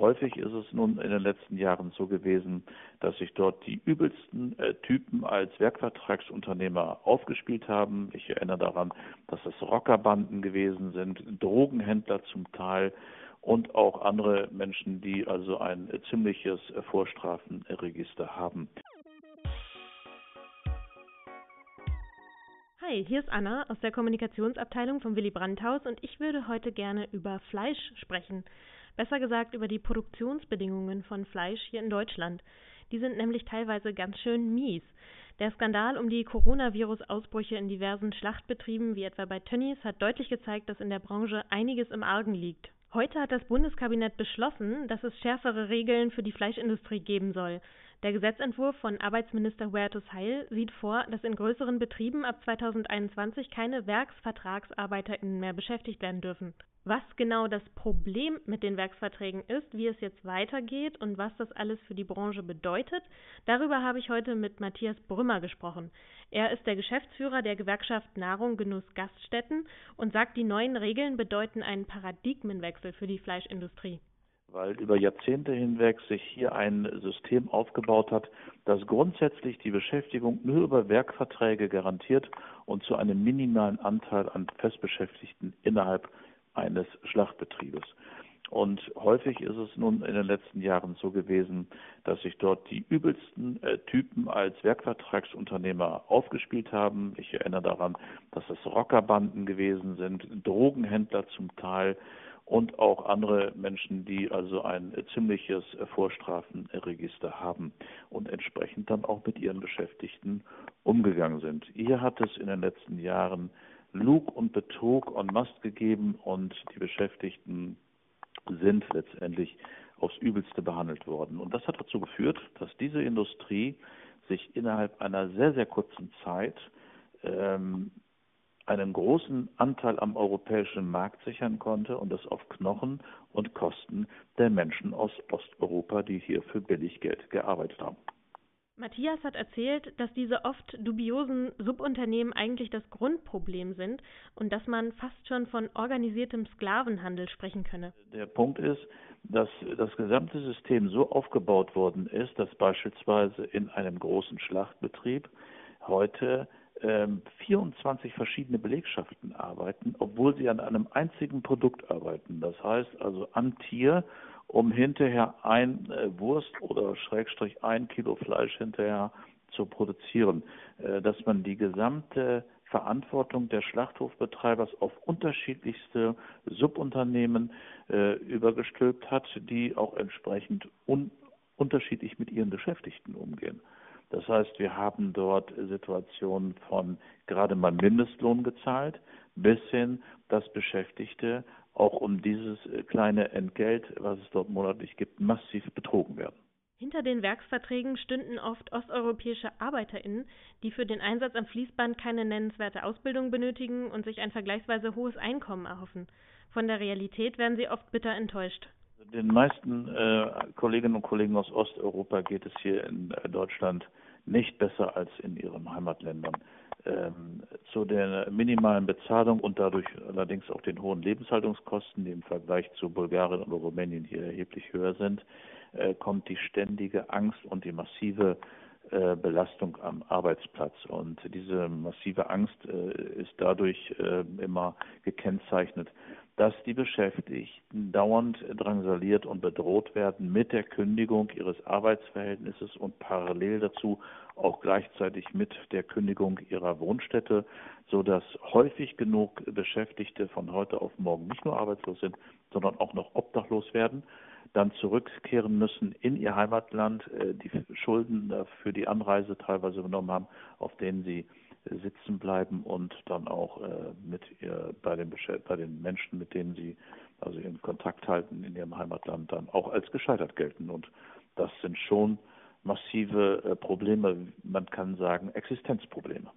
häufig ist es nun in den letzten Jahren so gewesen, dass sich dort die übelsten äh, Typen als Werkvertragsunternehmer aufgespielt haben. Ich erinnere daran, dass es Rockerbanden gewesen sind, Drogenhändler zum Teil und auch andere Menschen, die also ein ziemliches Vorstrafenregister haben. Hi, hier ist Anna aus der Kommunikationsabteilung von Willy Brandt Haus und ich würde heute gerne über Fleisch sprechen. Besser gesagt über die Produktionsbedingungen von Fleisch hier in Deutschland. Die sind nämlich teilweise ganz schön mies. Der Skandal um die Coronavirus-Ausbrüche in diversen Schlachtbetrieben, wie etwa bei Tönnies, hat deutlich gezeigt, dass in der Branche einiges im Argen liegt. Heute hat das Bundeskabinett beschlossen, dass es schärfere Regeln für die Fleischindustrie geben soll. Der Gesetzentwurf von Arbeitsminister Huertus Heil sieht vor, dass in größeren Betrieben ab 2021 keine WerksvertragsarbeiterInnen mehr beschäftigt werden dürfen. Was genau das Problem mit den Werksverträgen ist, wie es jetzt weitergeht und was das alles für die Branche bedeutet, darüber habe ich heute mit Matthias Brümmer gesprochen. Er ist der Geschäftsführer der Gewerkschaft Nahrung Genuss Gaststätten und sagt, die neuen Regeln bedeuten einen Paradigmenwechsel für die Fleischindustrie weil über Jahrzehnte hinweg sich hier ein System aufgebaut hat, das grundsätzlich die Beschäftigung nur über Werkverträge garantiert und zu einem minimalen Anteil an Festbeschäftigten innerhalb eines Schlachtbetriebes. Und häufig ist es nun in den letzten Jahren so gewesen, dass sich dort die übelsten äh, Typen als Werkvertragsunternehmer aufgespielt haben. Ich erinnere daran, dass es Rockerbanden gewesen sind, Drogenhändler zum Teil und auch andere Menschen, die also ein ziemliches Vorstrafenregister haben und entsprechend dann auch mit ihren Beschäftigten umgegangen sind. Hier hat es in den letzten Jahren Lug und Betrug en masse gegeben und die Beschäftigten sind letztendlich aufs Übelste behandelt worden. Und das hat dazu geführt, dass diese Industrie sich innerhalb einer sehr, sehr kurzen Zeit ähm, einen großen Anteil am europäischen Markt sichern konnte und das auf Knochen und Kosten der Menschen aus Osteuropa, die hier für Billiggeld gearbeitet haben. Matthias hat erzählt, dass diese oft dubiosen Subunternehmen eigentlich das Grundproblem sind und dass man fast schon von organisiertem Sklavenhandel sprechen könne. Der Punkt ist, dass das gesamte System so aufgebaut worden ist, dass beispielsweise in einem großen Schlachtbetrieb heute 24 ähm, verschiedene Belegschaften arbeiten, obwohl sie an einem einzigen Produkt arbeiten. Das heißt also am Tier um hinterher ein äh, Wurst oder Schrägstrich ein Kilo Fleisch hinterher zu produzieren, äh, dass man die gesamte Verantwortung der Schlachthofbetreibers auf unterschiedlichste Subunternehmen äh, übergestülpt hat, die auch entsprechend un unterschiedlich mit ihren Beschäftigten umgehen. Das heißt, wir haben dort Situationen von gerade mal Mindestlohn gezahlt bis hin, dass Beschäftigte auch um dieses äh, kleine Entgelt, was es dort monatlich gibt, massiv betrogen werden. Hinter den Werksverträgen stünden oft osteuropäische ArbeiterInnen, die für den Einsatz am Fließband keine nennenswerte Ausbildung benötigen und sich ein vergleichsweise hohes Einkommen erhoffen. Von der Realität werden sie oft bitter enttäuscht. Den meisten äh, Kolleginnen und Kollegen aus Osteuropa geht es hier in äh, Deutschland nicht besser als in ihren Heimatländern ähm, zu der minimalen Bezahlung und dadurch allerdings auch den hohen Lebenshaltungskosten, die im Vergleich zu Bulgarien und Rumänien hier erheblich höher sind, äh, kommt die ständige Angst und die massive äh, Belastung am Arbeitsplatz. Und diese massive Angst äh, ist dadurch äh, immer gekennzeichnet, dass die Beschäftigten dauernd drangsaliert und bedroht werden mit der Kündigung ihres Arbeitsverhältnisses und parallel dazu auch gleichzeitig mit der Kündigung ihrer Wohnstätte, so dass häufig genug Beschäftigte von heute auf morgen nicht nur arbeitslos sind, sondern auch noch obdachlos werden, dann zurückkehren müssen in ihr Heimatland, äh, die Schulden für die Anreise teilweise übernommen haben, auf denen sie sitzen bleiben und dann auch äh, mit ihr, bei den bei den Menschen, mit denen sie also in Kontakt halten in ihrem Heimatland, dann auch als gescheitert gelten. Und das sind schon massive äh, Probleme, man kann sagen Existenzprobleme.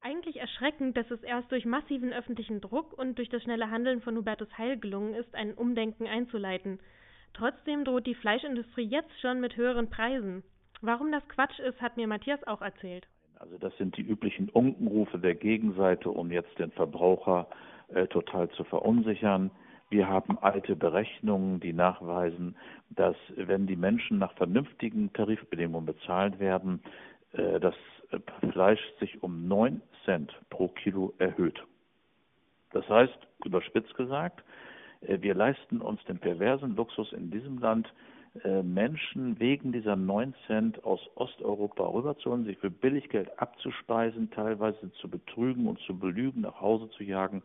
Eigentlich erschreckend, dass es erst durch massiven öffentlichen Druck und durch das schnelle Handeln von Hubertus Heil gelungen ist, ein Umdenken einzuleiten. Trotzdem droht die Fleischindustrie jetzt schon mit höheren Preisen. Warum das Quatsch ist, hat mir Matthias auch erzählt. Also das sind die üblichen Unkenrufe der Gegenseite, um jetzt den Verbraucher äh, total zu verunsichern. Wir haben alte Berechnungen, die nachweisen, dass wenn die Menschen nach vernünftigen Tarifbedingungen bezahlt werden, äh, das Fleisch sich um 9 Cent pro Kilo erhöht. Das heißt, überspitzt gesagt, äh, wir leisten uns den perversen Luxus in diesem Land, Menschen wegen dieser 9 Cent aus Osteuropa rüberzuholen, sich für Billiggeld abzuspeisen, teilweise zu betrügen und zu belügen, nach Hause zu jagen.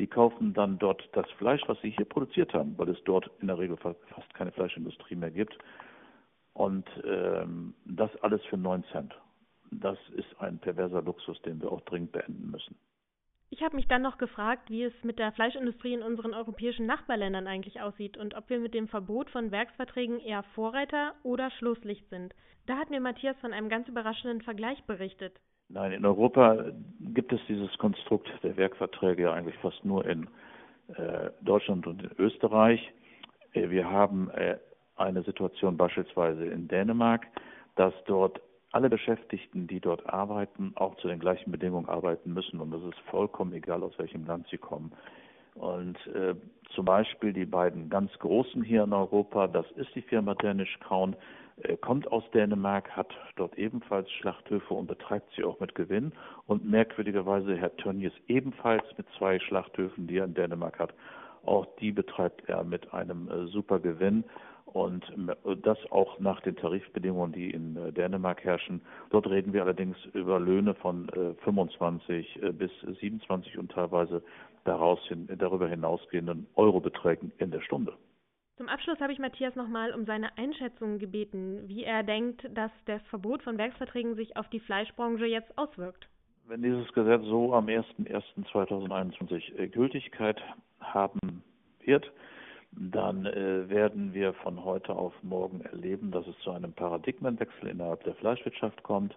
Die kaufen dann dort das Fleisch, was sie hier produziert haben, weil es dort in der Regel fast keine Fleischindustrie mehr gibt. Und ähm, das alles für 9 Cent. Das ist ein perverser Luxus, den wir auch dringend beenden müssen. Ich habe mich dann noch gefragt, wie es mit der Fleischindustrie in unseren europäischen Nachbarländern eigentlich aussieht und ob wir mit dem Verbot von Werksverträgen eher Vorreiter oder Schlusslicht sind. Da hat mir Matthias von einem ganz überraschenden Vergleich berichtet. Nein, in Europa gibt es dieses Konstrukt der Werkverträge ja eigentlich fast nur in äh, Deutschland und in Österreich. Äh, wir haben äh, eine Situation beispielsweise in Dänemark, dass dort alle Beschäftigten, die dort arbeiten, auch zu den gleichen Bedingungen arbeiten müssen. Und das ist vollkommen egal, aus welchem Land sie kommen. Und äh, zum Beispiel die beiden ganz großen hier in Europa, das ist die Firma Danish Crown, äh, kommt aus Dänemark, hat dort ebenfalls Schlachthöfe und betreibt sie auch mit Gewinn. Und merkwürdigerweise Herr Tönnies ebenfalls mit zwei Schlachthöfen, die er in Dänemark hat. Auch die betreibt er mit einem äh, super Gewinn und das auch nach den Tarifbedingungen, die in äh, Dänemark herrschen. Dort reden wir allerdings über Löhne von 25 äh, äh, bis 27 und teilweise daraus hin, darüber hinausgehenden Eurobeträgen in der Stunde. Zum Abschluss habe ich Matthias nochmal um seine Einschätzung gebeten, wie er denkt, dass das Verbot von Werksverträgen sich auf die Fleischbranche jetzt auswirkt. Wenn dieses Gesetz so am 01.01.2021 Gültigkeit haben wird, dann äh, werden wir von heute auf morgen erleben, dass es zu einem Paradigmenwechsel innerhalb der Fleischwirtschaft kommt.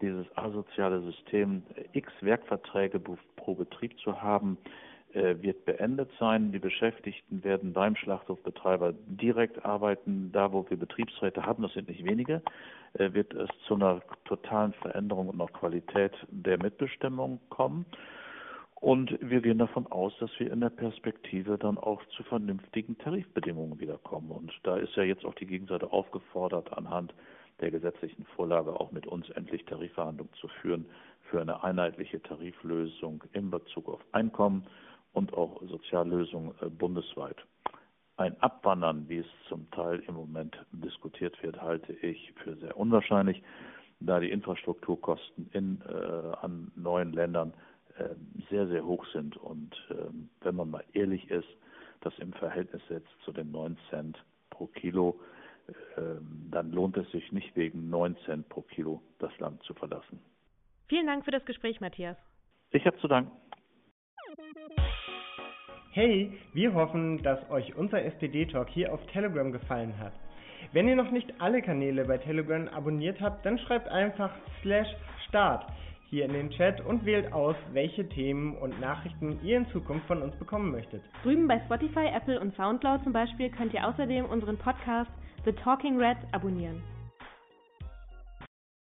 Dieses asoziale System, äh, x Werkverträge pro Betrieb zu haben, äh, wird beendet sein. Die Beschäftigten werden beim Schlachthofbetreiber direkt arbeiten. Da, wo wir Betriebsräte haben, das sind nicht wenige, äh, wird es zu einer totalen Veränderung und auch Qualität der Mitbestimmung kommen. Und wir gehen davon aus, dass wir in der Perspektive dann auch zu vernünftigen Tarifbedingungen wiederkommen. Und da ist ja jetzt auch die Gegenseite aufgefordert, anhand der gesetzlichen Vorlage auch mit uns endlich Tarifverhandlungen zu führen für eine einheitliche Tariflösung in Bezug auf Einkommen und auch Soziallösungen äh, bundesweit. Ein Abwandern, wie es zum Teil im Moment diskutiert wird, halte ich für sehr unwahrscheinlich, da die Infrastrukturkosten in, äh, an neuen Ländern sehr, sehr hoch sind. Und ähm, wenn man mal ehrlich ist, das im Verhältnis setzt zu den 9 Cent pro Kilo, ähm, dann lohnt es sich nicht wegen 9 Cent pro Kilo das Land zu verlassen. Vielen Dank für das Gespräch, Matthias. Ich habe zu danken. Hey, wir hoffen, dass euch unser SPD-Talk hier auf Telegram gefallen hat. Wenn ihr noch nicht alle Kanäle bei Telegram abonniert habt, dann schreibt einfach slash start hier in den Chat und wählt aus, welche Themen und Nachrichten ihr in Zukunft von uns bekommen möchtet. Drüben bei Spotify, Apple und Soundcloud zum Beispiel könnt ihr außerdem unseren Podcast The Talking Reds abonnieren.